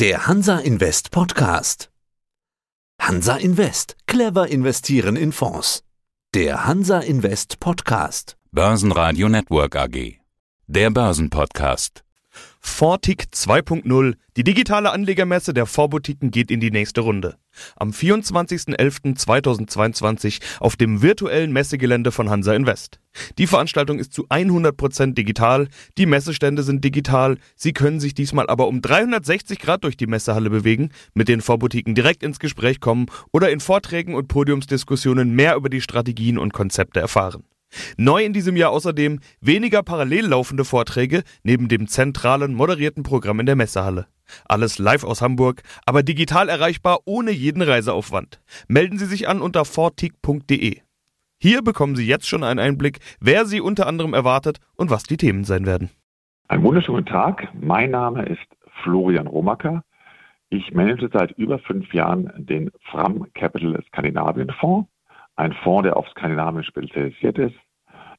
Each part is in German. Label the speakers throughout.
Speaker 1: Der Hansa Invest Podcast. Hansa Invest. Clever investieren in Fonds. Der Hansa Invest Podcast.
Speaker 2: Börsenradio Network AG. Der Börsenpodcast.
Speaker 3: Fortic 2.0, die digitale Anlegermesse der Vorboutiquen geht in die nächste Runde. Am 24.11.2022 auf dem virtuellen Messegelände von Hansa Invest. Die Veranstaltung ist zu 100% digital, die Messestände sind digital, Sie können sich diesmal aber um 360 Grad durch die Messehalle bewegen, mit den Vorboutiquen direkt ins Gespräch kommen oder in Vorträgen und Podiumsdiskussionen mehr über die Strategien und Konzepte erfahren. Neu in diesem Jahr außerdem weniger parallel laufende Vorträge neben dem zentralen moderierten Programm in der Messehalle. Alles live aus Hamburg, aber digital erreichbar ohne jeden Reiseaufwand. Melden Sie sich an unter fortig.de. Hier bekommen Sie jetzt schon einen Einblick, wer Sie unter anderem erwartet und was die Themen sein werden.
Speaker 4: Einen wunderschönen Tag. Mein Name ist Florian Romacker. Ich manage seit über fünf Jahren den Fram Capital Skandinavien Fonds ein Fonds, der auf Skandinavien spezialisiert ist.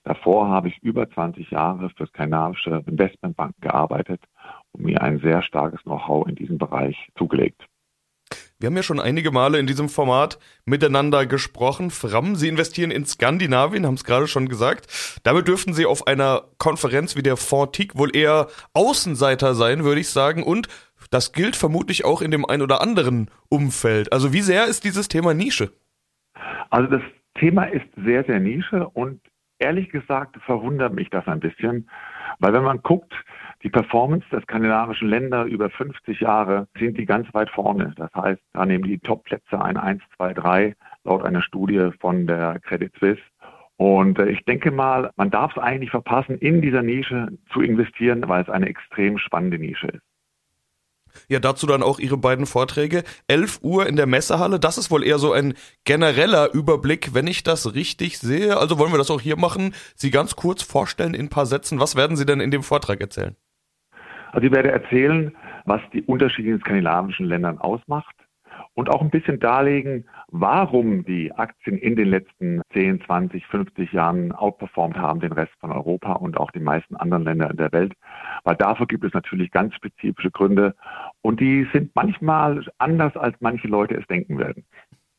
Speaker 4: Davor habe ich über 20 Jahre für skandinavische Investmentbanken gearbeitet und mir ein sehr starkes Know-how in diesem Bereich zugelegt.
Speaker 3: Wir haben ja schon einige Male in diesem Format miteinander gesprochen. Fram, Sie investieren in Skandinavien, haben es gerade schon gesagt. Damit dürften Sie auf einer Konferenz wie der Fontique wohl eher Außenseiter sein, würde ich sagen. Und das gilt vermutlich auch in dem ein oder anderen Umfeld. Also wie sehr ist dieses Thema Nische?
Speaker 4: Also das Thema ist sehr, sehr Nische und ehrlich gesagt verwundert mich das ein bisschen, weil wenn man guckt, die Performance der skandinavischen Länder über 50 Jahre sind die ganz weit vorne. Das heißt, da nehmen die Top-Plätze ein, 1, 2, 3, laut einer Studie von der Credit Suisse. Und äh, ich denke mal, man darf es eigentlich verpassen, in dieser Nische zu investieren, weil es eine extrem spannende Nische ist.
Speaker 3: Ja, dazu dann auch Ihre beiden Vorträge. 11 Uhr in der Messehalle. Das ist wohl eher so ein genereller Überblick, wenn ich das richtig sehe. Also wollen wir das auch hier machen. Sie ganz kurz vorstellen in ein paar Sätzen. Was werden Sie denn in dem Vortrag erzählen?
Speaker 4: Also ich werde erzählen, was die Unterschiede in skandinavischen Ländern ausmacht und auch ein bisschen darlegen, warum die Aktien in den letzten 10, 20, 50 Jahren outperformt haben, den Rest von Europa und auch die meisten anderen Länder in der Welt. Weil dafür gibt es natürlich ganz spezifische Gründe und die sind manchmal anders, als manche Leute es denken werden.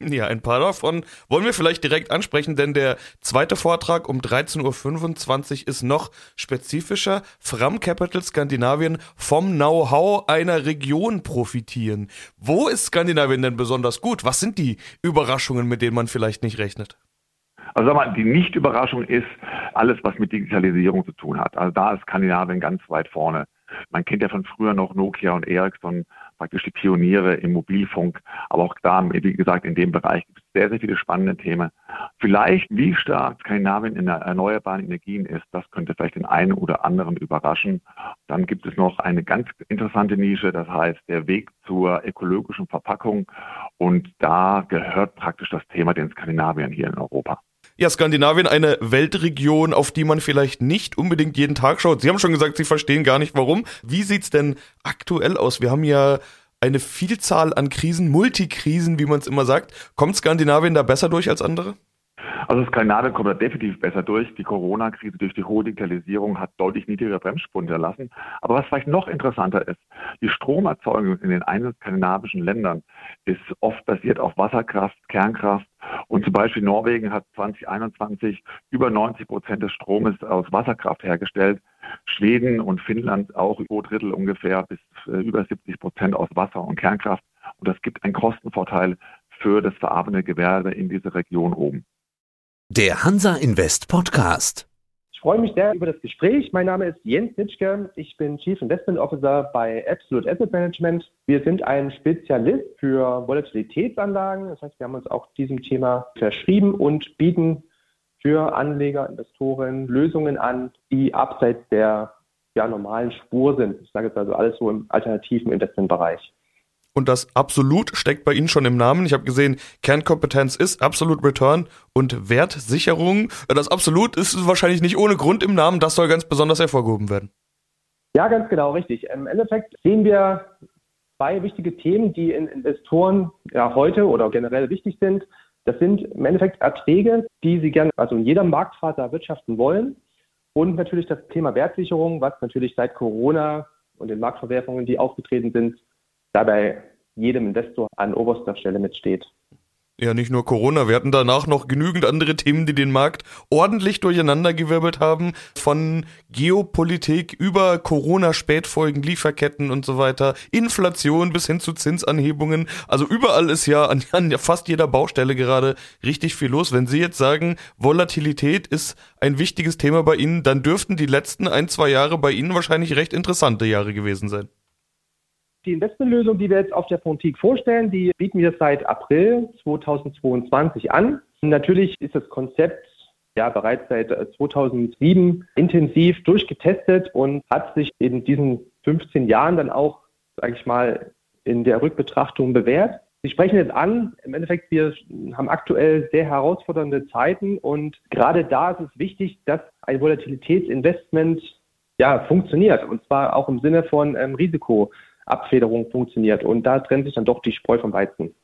Speaker 3: Ja, ein paar davon wollen wir vielleicht direkt ansprechen, denn der zweite Vortrag um 13.25 Uhr ist noch spezifischer. Fram Capital Skandinavien vom Know-how einer Region profitieren. Wo ist Skandinavien denn besonders gut? Was sind die Überraschungen, mit denen man vielleicht nicht rechnet?
Speaker 4: Also sag mal, die Nicht-Überraschung ist alles, was mit Digitalisierung zu tun hat. Also da ist Skandinavien ganz weit vorne. Man kennt ja von früher noch Nokia und Ericsson, praktisch die Pioniere im Mobilfunk. Aber auch da, wie gesagt, in dem Bereich gibt es sehr, sehr viele spannende Themen. Vielleicht, wie stark Skandinavien in erneuerbaren Energien ist, das könnte vielleicht den einen oder anderen überraschen. Dann gibt es noch eine ganz interessante Nische, das heißt der Weg zur ökologischen Verpackung. Und da gehört praktisch das Thema den Skandinaviern hier in Europa.
Speaker 3: Ja, Skandinavien eine Weltregion, auf die man vielleicht nicht unbedingt jeden Tag schaut. Sie haben schon gesagt, Sie verstehen gar nicht warum. Wie sieht's denn aktuell aus? Wir haben ja eine Vielzahl an Krisen, Multikrisen, wie man es immer sagt. Kommt Skandinavien da besser durch als andere?
Speaker 4: Also Skandinavien kommt da definitiv besser durch. Die Corona-Krise durch die hohe Digitalisierung hat deutlich niedrigere Bremsspuren hinterlassen. Aber was vielleicht noch interessanter ist, die Stromerzeugung in den einzelnen skandinavischen Ländern ist oft basiert auf Wasserkraft, Kernkraft. Und zum Beispiel Norwegen hat 2021 über 90 Prozent des Stromes aus Wasserkraft hergestellt. Schweden und Finnland auch zwei Drittel ungefähr bis äh, über 70 Prozent aus Wasser und Kernkraft. Und das gibt einen Kostenvorteil für das verarbeitende Gewerbe in dieser Region oben.
Speaker 1: Der Hansa Invest Podcast.
Speaker 5: Ich freue mich sehr über das Gespräch. Mein Name ist Jens Nitschke. Ich bin Chief Investment Officer bei Absolute Asset Management. Wir sind ein Spezialist für Volatilitätsanlagen. Das heißt, wir haben uns auch diesem Thema verschrieben und bieten für Anleger, Investoren Lösungen an, die abseits der ja, normalen Spur sind. Ich sage jetzt also alles so im alternativen Investmentbereich.
Speaker 3: Und das Absolut steckt bei Ihnen schon im Namen. Ich habe gesehen, Kernkompetenz ist Absolute Return und Wertsicherung. Das Absolut ist wahrscheinlich nicht ohne Grund im Namen. Das soll ganz besonders hervorgehoben werden.
Speaker 5: Ja, ganz genau, richtig. Im Endeffekt sehen wir zwei wichtige Themen, die in Investoren ja heute oder generell wichtig sind. Das sind im Endeffekt Erträge, die sie gerne, also in jeder Marktphase erwirtschaften wollen. Und natürlich das Thema Wertsicherung, was natürlich seit Corona und den Marktverwerfungen, die aufgetreten sind, dabei jedem Investor an oberster Stelle mitsteht.
Speaker 3: Ja, nicht nur Corona. Wir hatten danach noch genügend andere Themen, die den Markt ordentlich durcheinandergewirbelt haben. Von Geopolitik über Corona-Spätfolgen, Lieferketten und so weiter, Inflation bis hin zu Zinsanhebungen. Also überall ist ja an, an fast jeder Baustelle gerade richtig viel los. Wenn Sie jetzt sagen, Volatilität ist ein wichtiges Thema bei Ihnen, dann dürften die letzten ein, zwei Jahre bei Ihnen wahrscheinlich recht interessante Jahre gewesen sein.
Speaker 5: Die Investmentlösung, die wir jetzt auf der Fontique vorstellen, die bieten wir seit April 2022 an. Natürlich ist das Konzept ja bereits seit 2007 intensiv durchgetestet und hat sich in diesen 15 Jahren dann auch, sage ich mal, in der Rückbetrachtung bewährt. Sie sprechen jetzt an, im Endeffekt, wir haben aktuell sehr herausfordernde Zeiten und gerade da ist es wichtig, dass ein Volatilitätsinvestment ja, funktioniert und zwar auch im Sinne von ähm, Risiko. Abfederung funktioniert. Und da trennt sich dann doch die Spreu vom Weizen.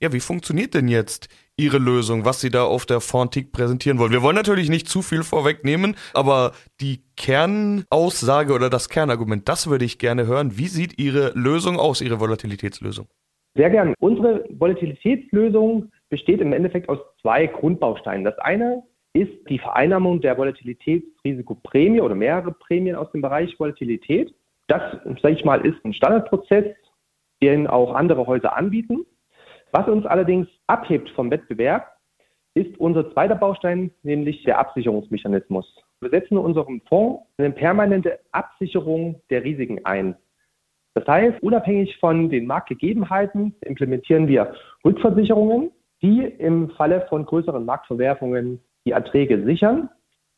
Speaker 3: Ja, wie funktioniert denn jetzt Ihre Lösung, was Sie da auf der Fontic präsentieren wollen? Wir wollen natürlich nicht zu viel vorwegnehmen, aber die Kernaussage oder das Kernargument, das würde ich gerne hören. Wie sieht Ihre Lösung aus, Ihre Volatilitätslösung?
Speaker 5: Sehr gern. Unsere Volatilitätslösung besteht im Endeffekt aus zwei Grundbausteinen. Das eine ist die Vereinnahmung der Volatilitätsrisikoprämie oder mehrere Prämien aus dem Bereich Volatilität. Das, sage ich mal, ist ein Standardprozess, den auch andere Häuser anbieten. Was uns allerdings abhebt vom Wettbewerb, ist unser zweiter Baustein, nämlich der Absicherungsmechanismus. Wir setzen in unserem Fonds eine permanente Absicherung der Risiken ein. Das heißt, unabhängig von den Marktgegebenheiten implementieren wir Rückversicherungen, die im Falle von größeren Marktverwerfungen die Erträge sichern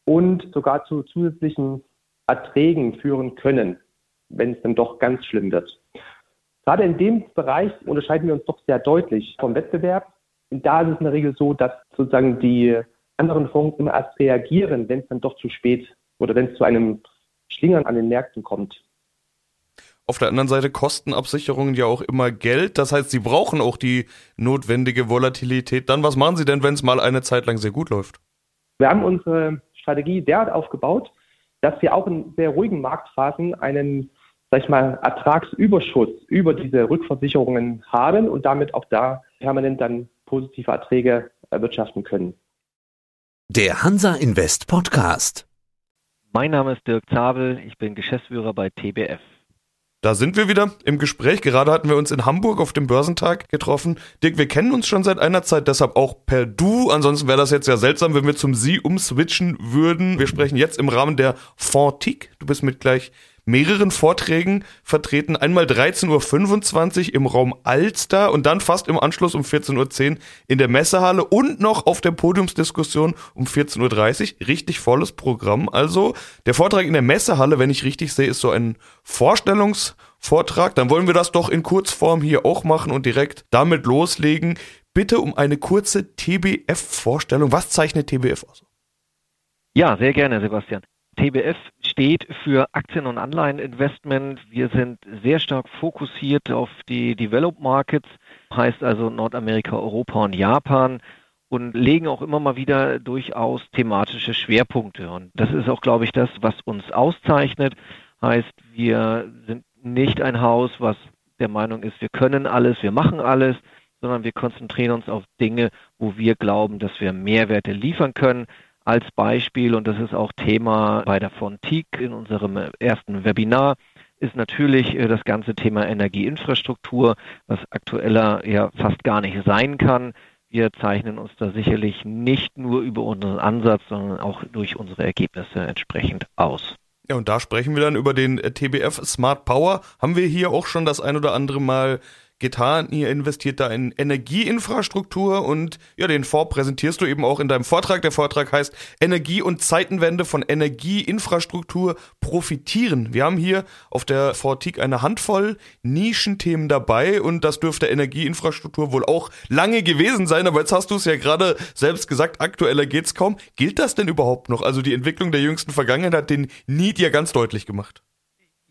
Speaker 5: und sogar zu zusätzlichen Erträgen führen können wenn es dann doch ganz schlimm wird. Gerade in dem Bereich unterscheiden wir uns doch sehr deutlich vom Wettbewerb. Und da ist es in der Regel so, dass sozusagen die anderen Fonds immer erst reagieren, wenn es dann doch zu spät oder wenn es zu einem Schlingern an den Märkten kommt.
Speaker 3: Auf der anderen Seite kosten Absicherungen ja auch immer Geld. Das heißt, sie brauchen auch die notwendige Volatilität. Dann, was machen sie denn, wenn es mal eine Zeit lang sehr gut läuft?
Speaker 5: Wir haben unsere Strategie derart aufgebaut, dass wir auch in sehr ruhigen Marktphasen einen sag ich mal, Ertragsüberschuss über diese Rückversicherungen haben und damit auch da permanent dann positive Erträge erwirtschaften können.
Speaker 1: Der Hansa Invest Podcast.
Speaker 6: Mein Name ist Dirk Zabel, ich bin Geschäftsführer bei TBF.
Speaker 3: Da sind wir wieder im Gespräch. Gerade hatten wir uns in Hamburg auf dem Börsentag getroffen. Dirk, wir kennen uns schon seit einer Zeit, deshalb auch per Du. Ansonsten wäre das jetzt ja seltsam, wenn wir zum Sie umswitchen würden. Wir sprechen jetzt im Rahmen der Fontique. Du bist mit gleich mehreren Vorträgen vertreten. Einmal 13.25 Uhr im Raum Alster und dann fast im Anschluss um 14.10 Uhr in der Messehalle und noch auf der Podiumsdiskussion um 14.30 Uhr. Richtig volles Programm. Also der Vortrag in der Messehalle, wenn ich richtig sehe, ist so ein Vorstellungsvortrag. Dann wollen wir das doch in Kurzform hier auch machen und direkt damit loslegen. Bitte um eine kurze TBF-Vorstellung. Was zeichnet TBF aus?
Speaker 6: Ja, sehr gerne, Sebastian. TBF steht für Aktien- und Anleiheninvestment. Wir sind sehr stark fokussiert auf die Developed Markets, heißt also Nordamerika, Europa und Japan und legen auch immer mal wieder durchaus thematische Schwerpunkte. Und das ist auch, glaube ich, das, was uns auszeichnet. Heißt, wir sind nicht ein Haus, was der Meinung ist, wir können alles, wir machen alles, sondern wir konzentrieren uns auf Dinge, wo wir glauben, dass wir Mehrwerte liefern können als Beispiel, und das ist auch Thema bei der Fontik in unserem ersten Webinar, ist natürlich äh, das ganze Thema Energieinfrastruktur, was aktueller ja fast gar nicht sein kann. Wir zeichnen uns da sicherlich nicht nur über unseren Ansatz, sondern auch durch unsere Ergebnisse entsprechend aus.
Speaker 3: Ja, und da sprechen wir dann über den äh, TBF Smart Power. Haben wir hier auch schon das ein oder andere Mal getan. Ihr investiert da in Energieinfrastruktur und ja, den Fonds präsentierst du eben auch in deinem Vortrag. Der Vortrag heißt Energie- und Zeitenwende von Energieinfrastruktur profitieren. Wir haben hier auf der Fortik eine Handvoll Nischenthemen dabei und das dürfte Energieinfrastruktur wohl auch lange gewesen sein, aber jetzt hast du es ja gerade selbst gesagt, aktueller geht's kaum. Gilt das denn überhaupt noch? Also die Entwicklung der jüngsten Vergangenheit hat den Need ja ganz deutlich gemacht.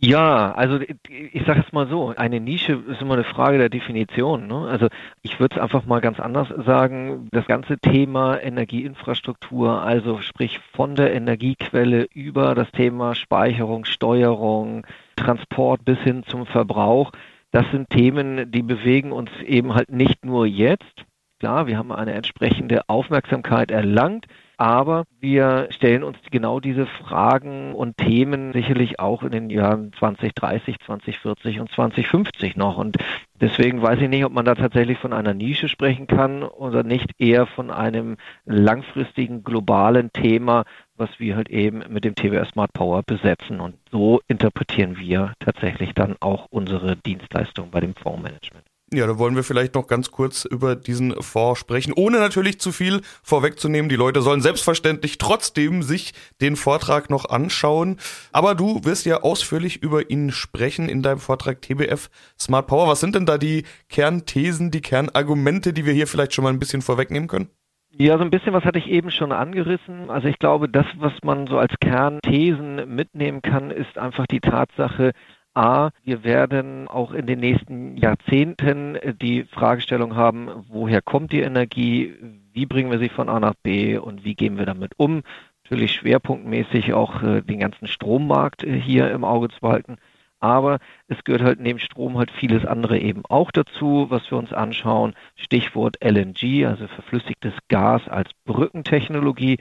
Speaker 6: Ja, also ich sage es mal so, eine Nische ist immer eine Frage der Definition. Ne? Also ich würde es einfach mal ganz anders sagen. Das ganze Thema Energieinfrastruktur, also sprich von der Energiequelle über das Thema Speicherung, Steuerung, Transport bis hin zum Verbrauch, das sind Themen, die bewegen uns eben halt nicht nur jetzt. Klar, wir haben eine entsprechende Aufmerksamkeit erlangt. Aber wir stellen uns genau diese Fragen und Themen sicherlich auch in den Jahren 2030, 2040 und 2050 noch. Und deswegen weiß ich nicht, ob man da tatsächlich von einer Nische sprechen kann oder nicht eher von einem langfristigen globalen Thema, was wir halt eben mit dem TWS Smart Power besetzen. Und so interpretieren wir tatsächlich dann auch unsere Dienstleistung bei dem Fondsmanagement.
Speaker 3: Ja, da wollen wir vielleicht noch ganz kurz über diesen Fonds sprechen, ohne natürlich zu viel vorwegzunehmen. Die Leute sollen selbstverständlich trotzdem sich den Vortrag noch anschauen. Aber du wirst ja ausführlich über ihn sprechen in deinem Vortrag TBF Smart Power. Was sind denn da die Kernthesen, die Kernargumente, die wir hier vielleicht schon mal ein bisschen vorwegnehmen können?
Speaker 6: Ja, so ein bisschen was hatte ich eben schon angerissen. Also ich glaube, das, was man so als Kernthesen mitnehmen kann, ist einfach die Tatsache, A, wir werden auch in den nächsten Jahrzehnten die Fragestellung haben, woher kommt die Energie, wie bringen wir sie von A nach B und wie gehen wir damit um. Natürlich schwerpunktmäßig auch äh, den ganzen Strommarkt äh, hier im Auge zu behalten. Aber es gehört halt neben Strom halt vieles andere eben auch dazu, was wir uns anschauen. Stichwort LNG, also verflüssigtes Gas als Brückentechnologie.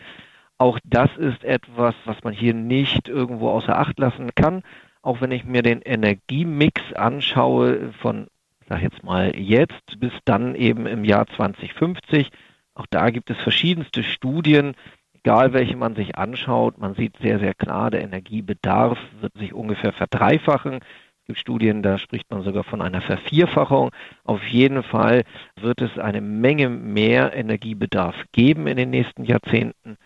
Speaker 6: Auch das ist etwas, was man hier nicht irgendwo außer Acht lassen kann auch wenn ich mir den Energiemix anschaue von, sag jetzt mal jetzt bis dann eben im Jahr 2050, auch da gibt es verschiedenste Studien, egal welche man sich anschaut, man sieht sehr, sehr klar, der Energiebedarf wird sich ungefähr verdreifachen. Es gibt Studien, da spricht man sogar von einer Vervierfachung. Auf jeden Fall wird es eine Menge mehr Energiebedarf geben in den nächsten Jahrzehnten.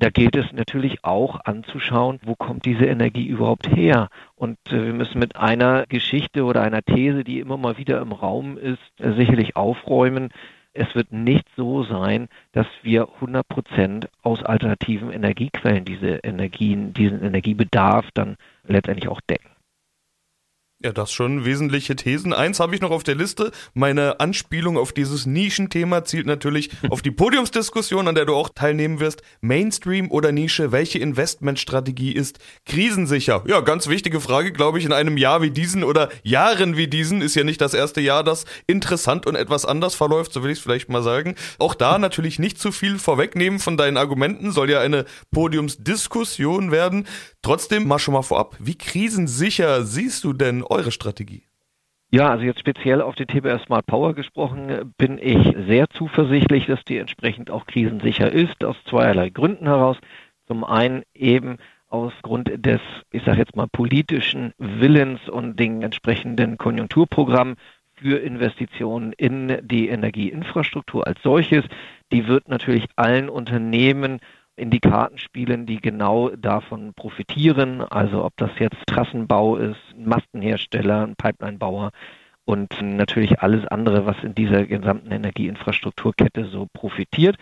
Speaker 6: Da gilt es natürlich auch anzuschauen, wo kommt diese Energie überhaupt her. Und äh, wir müssen mit einer Geschichte oder einer These, die immer mal wieder im Raum ist, äh, sicherlich aufräumen. Es wird nicht so sein, dass wir 100 Prozent aus alternativen Energiequellen diese Energien, diesen Energiebedarf dann letztendlich auch decken.
Speaker 3: Ja, das schon wesentliche Thesen. Eins habe ich noch auf der Liste. Meine Anspielung auf dieses Nischenthema zielt natürlich auf die Podiumsdiskussion, an der du auch teilnehmen wirst. Mainstream oder Nische? Welche Investmentstrategie ist krisensicher? Ja, ganz wichtige Frage, glaube ich, in einem Jahr wie diesen oder Jahren wie diesen. Ist ja nicht das erste Jahr, das interessant und etwas anders verläuft, so will ich es vielleicht mal sagen. Auch da natürlich nicht zu viel vorwegnehmen von deinen Argumenten. Soll ja eine Podiumsdiskussion werden. Trotzdem mal schon mal vorab. Wie krisensicher siehst du denn eure Strategie?
Speaker 6: Ja, also jetzt speziell auf die TBR Smart Power gesprochen, bin ich sehr zuversichtlich, dass die entsprechend auch krisensicher ist, aus zweierlei Gründen heraus. Zum einen eben aus Grund des, ich sage jetzt mal, politischen Willens und den entsprechenden Konjunkturprogrammen für Investitionen in die Energieinfrastruktur als solches. Die wird natürlich allen Unternehmen in die Karten spielen, die genau davon profitieren. Also ob das jetzt Trassenbau ist, Mastenhersteller, ein Pipelinebauer und natürlich alles andere, was in dieser gesamten Energieinfrastrukturkette so profitiert.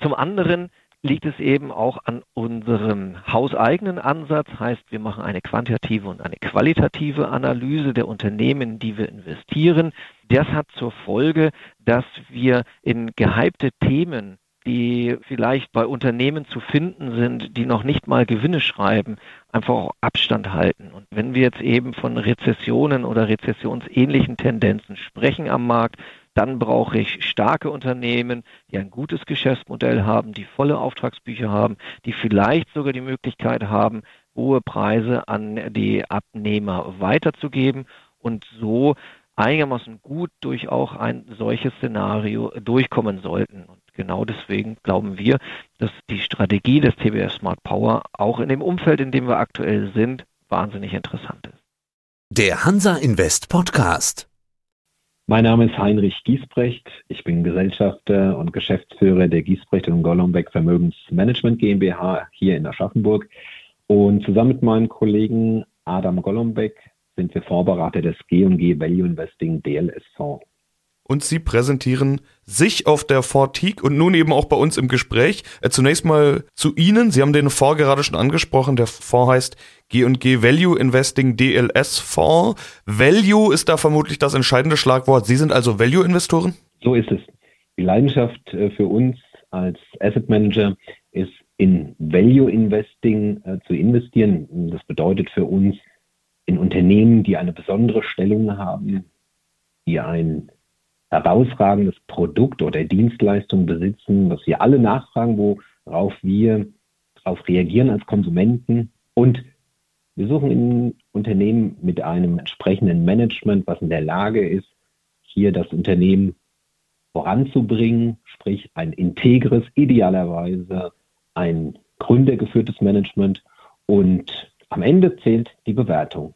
Speaker 6: Zum anderen liegt es eben auch an unserem hauseigenen Ansatz, heißt wir machen eine quantitative und eine qualitative Analyse der Unternehmen, die wir investieren. Das hat zur Folge, dass wir in gehypte Themen die vielleicht bei Unternehmen zu finden sind, die noch nicht mal Gewinne schreiben, einfach auch Abstand halten. Und wenn wir jetzt eben von Rezessionen oder rezessionsähnlichen Tendenzen sprechen am Markt, dann brauche ich starke Unternehmen, die ein gutes Geschäftsmodell haben, die volle Auftragsbücher haben, die vielleicht sogar die Möglichkeit haben, hohe Preise an die Abnehmer weiterzugeben und so einigermaßen gut durch auch ein solches Szenario durchkommen sollten. Und genau deswegen glauben wir, dass die Strategie des TBS Smart Power auch in dem Umfeld, in dem wir aktuell sind, wahnsinnig interessant ist.
Speaker 1: Der Hansa Invest Podcast.
Speaker 7: Mein Name ist Heinrich Giesbrecht. Ich bin Gesellschafter und Geschäftsführer der Giesbrecht und Golombek Vermögensmanagement GmbH hier in Aschaffenburg. Und zusammen mit meinem Kollegen Adam Golombek sind wir Vorberater des G&G Value Investing DLS Fonds
Speaker 3: und Sie präsentieren sich auf der Fortique und nun eben auch bei uns im Gespräch. Äh, zunächst mal zu Ihnen. Sie haben den Fonds gerade schon angesprochen. Der Fonds heißt G&G Value Investing DLS Fonds. Value ist da vermutlich das entscheidende Schlagwort. Sie sind also Value-Investoren?
Speaker 7: So ist es. Die Leidenschaft äh, für uns als Asset Manager ist in Value Investing äh, zu investieren. Das bedeutet für uns in Unternehmen, die eine besondere Stellung haben, die ein herausragendes Produkt oder Dienstleistung besitzen, was wir alle nachfragen, worauf wir darauf reagieren als Konsumenten. Und wir suchen in Unternehmen mit einem entsprechenden Management, was in der Lage ist, hier das Unternehmen voranzubringen, sprich ein integres, idealerweise ein gründergeführtes Management. Und am Ende zählt die Bewertung.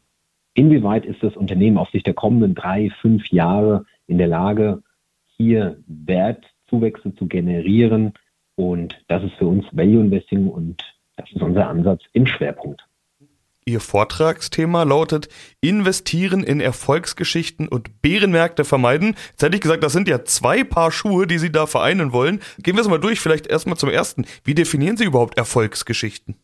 Speaker 7: Inwieweit ist das Unternehmen auf sich der kommenden drei, fünf Jahre in der Lage, hier Wertzuwächse zu generieren? Und das ist für uns Value Investing und das ist unser Ansatz im Schwerpunkt.
Speaker 3: Ihr Vortragsthema lautet Investieren in Erfolgsgeschichten und Bärenmärkte vermeiden. Jetzt hätte ich gesagt, das sind ja zwei Paar Schuhe, die Sie da vereinen wollen. Gehen wir es mal durch, vielleicht erstmal zum ersten. Wie definieren Sie überhaupt Erfolgsgeschichten?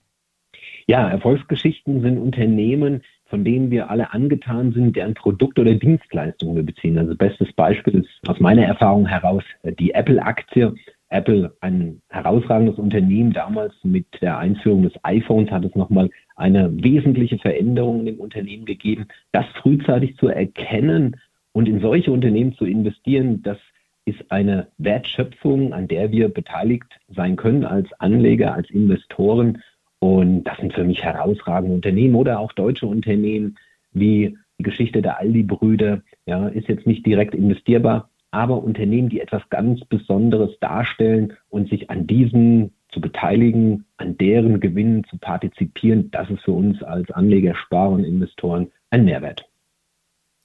Speaker 7: Ja, Erfolgsgeschichten sind Unternehmen, von denen wir alle angetan sind, deren Produkt oder Dienstleistungen wir beziehen. Also bestes Beispiel ist aus meiner Erfahrung heraus die Apple-Aktie. Apple, ein herausragendes Unternehmen, damals mit der Einführung des iPhones hat es nochmal eine wesentliche Veränderung in dem Unternehmen gegeben. Das frühzeitig zu erkennen und in solche Unternehmen zu investieren, das ist eine Wertschöpfung, an der wir beteiligt sein können als Anleger, als Investoren. Und das sind für mich herausragende Unternehmen oder auch deutsche Unternehmen wie die Geschichte der Aldi-Brüder. Ja, ist jetzt nicht direkt investierbar, aber Unternehmen, die etwas ganz Besonderes darstellen und sich an diesen zu beteiligen, an deren Gewinnen zu partizipieren, das ist für uns als Anleger, Sparer und Investoren ein Mehrwert.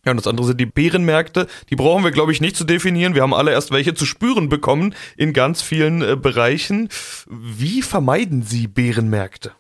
Speaker 3: Ja, und das andere sind die Bärenmärkte. Die brauchen wir, glaube ich, nicht zu definieren. Wir haben alle erst welche zu spüren bekommen in ganz vielen äh, Bereichen. Wie vermeiden Sie Bärenmärkte?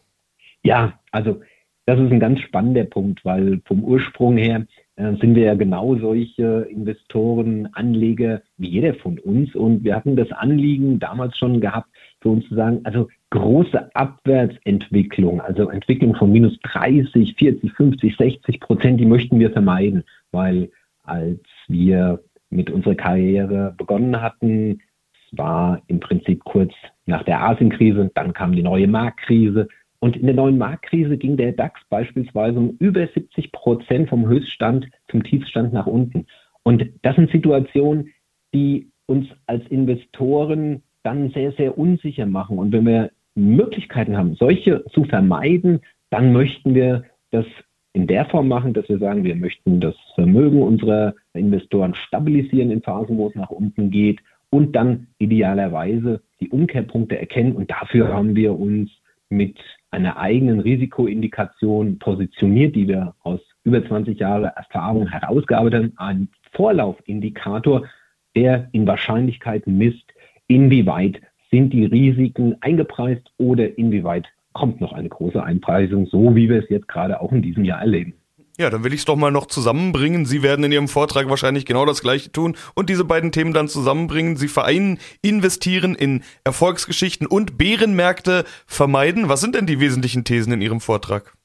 Speaker 7: Ja, also das ist ein ganz spannender Punkt, weil vom Ursprung her äh, sind wir ja genau solche Investoren, Anleger wie jeder von uns. Und wir hatten das Anliegen damals schon gehabt, für uns zu sagen, also große Abwärtsentwicklung, also Entwicklung von minus 30, 40, 50, 60 Prozent, die möchten wir vermeiden, weil als wir mit unserer Karriere begonnen hatten, es war im Prinzip kurz nach der Asienkrise, dann kam die neue Marktkrise und in der neuen Marktkrise ging der DAX beispielsweise um über 70 Prozent vom Höchststand zum Tiefstand nach unten. Und das sind Situationen, die uns als Investoren dann sehr, sehr unsicher machen. Und wenn wir Möglichkeiten haben, solche zu vermeiden, dann möchten wir das in der Form machen, dass wir sagen, wir möchten das Vermögen unserer Investoren stabilisieren in Phasen, wo es nach unten geht und dann idealerweise die Umkehrpunkte erkennen. Und dafür haben wir uns mit einer eigenen Risikoindikation positioniert, die wir aus über 20 Jahren Erfahrung herausgearbeitet haben, ein Vorlaufindikator, der in Wahrscheinlichkeiten misst, inwieweit sind die Risiken eingepreist oder inwieweit kommt noch eine große Einpreisung, so wie wir es jetzt gerade auch in diesem Jahr erleben.
Speaker 3: Ja, dann will ich es doch mal noch zusammenbringen. Sie werden in Ihrem Vortrag wahrscheinlich genau das Gleiche tun und diese beiden Themen dann zusammenbringen. Sie vereinen, investieren in Erfolgsgeschichten und Bärenmärkte vermeiden. Was sind denn die wesentlichen Thesen in Ihrem Vortrag?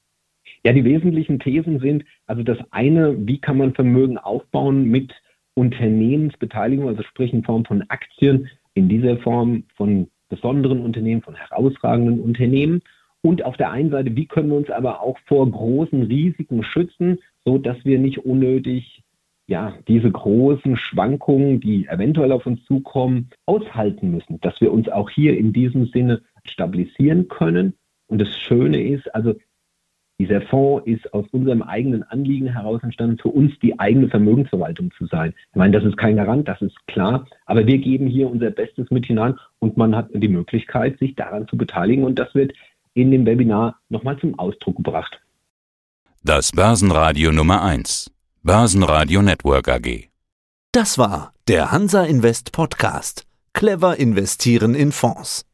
Speaker 7: Ja, die wesentlichen Thesen sind, also das eine, wie kann man Vermögen aufbauen mit Unternehmensbeteiligung, also sprich in Form von Aktien, in dieser Form von besonderen Unternehmen, von herausragenden Unternehmen und auf der einen Seite, wie können wir uns aber auch vor großen Risiken schützen, so dass wir nicht unnötig ja, diese großen Schwankungen, die eventuell auf uns zukommen, aushalten müssen, dass wir uns auch hier in diesem Sinne stabilisieren können. Und das Schöne ist, also dieser Fonds ist aus unserem eigenen Anliegen heraus entstanden, für uns die eigene Vermögensverwaltung zu sein. Ich meine, das ist kein Garant, das ist klar, aber wir geben hier unser Bestes mit hinein und man hat die Möglichkeit, sich daran zu beteiligen und das wird in dem Webinar nochmal zum Ausdruck gebracht.
Speaker 2: Das Börsenradio Nummer 1. Börsenradio Network AG.
Speaker 1: Das war der Hansa Invest Podcast. Clever investieren in Fonds.